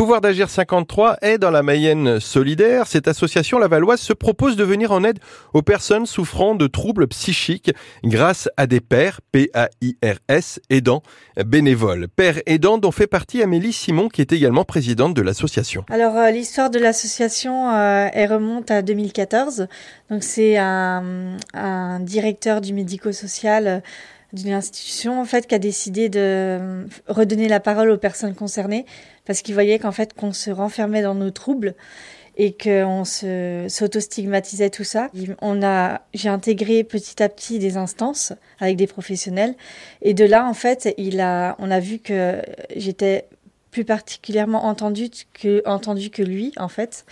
Pouvoir d'agir 53 est dans la Mayenne solidaire. Cette association lavalloise se propose de venir en aide aux personnes souffrant de troubles psychiques grâce à des pères, P-A-I-R-S, aidants, bénévoles. Pères aidants dont fait partie Amélie Simon qui est également présidente de l'association. Alors euh, l'histoire de l'association, euh, elle remonte à 2014. Donc c'est un, directeur du médico-social d'une institution en fait qui a décidé de euh, redonner la parole aux personnes concernées parce qu'il voyait qu'en fait qu'on se renfermait dans nos troubles et qu'on se s'auto-stigmatisait tout ça. On a j'ai intégré petit à petit des instances avec des professionnels et de là en fait, il a on a vu que j'étais plus particulièrement entendue que entendu que lui en fait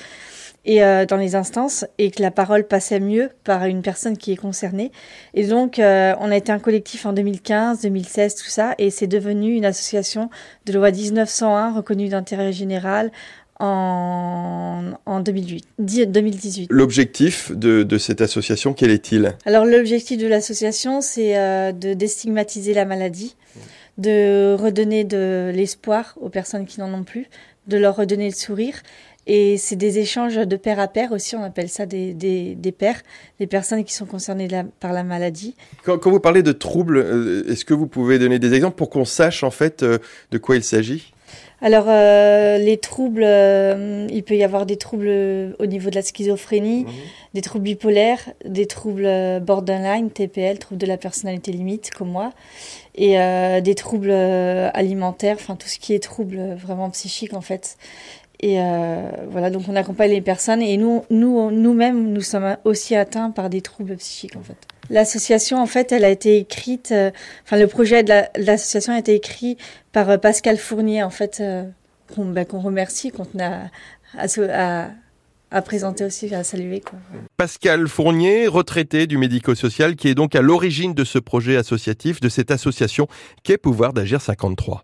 et euh, dans les instances et que la parole passait mieux par une personne qui est concernée. Et donc, euh, on a été un collectif en 2015, 2016, tout ça, et c'est devenu une association de loi 1901 reconnue d'intérêt général en, en 2008, 2018. L'objectif de, de, cette association, quel est-il? Alors l'objectif de l'association, c'est euh, de déstigmatiser la maladie, de redonner de l'espoir aux personnes qui n'en ont plus, de leur redonner le sourire et c'est des échanges de pair à pair aussi, on appelle ça des, des, des personnes qui sont concernées par la maladie. Quand, quand, vous parlez de troubles, euh, est-ce que vous pouvez donner des exemples pour qu'on sache en fait euh, de quoi il s'agit? Alors, euh, les troubles, euh, il peut y avoir des troubles au niveau de la schizophrénie, mmh. des troubles bipolaires, des troubles borderline, TPL, troubles de la personnalité limite, comme moi, et euh, des troubles alimentaires, enfin tout ce qui est troubles vraiment psychiques en fait. Et euh, voilà, donc on accompagne les personnes et nous, nous, nous-mêmes, nous sommes aussi atteints par des troubles psychiques en fait. L'association, en fait, elle a été écrite, euh, enfin le projet de l'association a été écrit par euh, Pascal Fournier, en fait, qu'on ben, qu remercie, qu'on à, à, à, présenter aussi, à saluer. Quoi. Pascal Fournier, retraité du médico-social, qui est donc à l'origine de ce projet associatif, de cette association qu'est Pouvoir d'agir 53.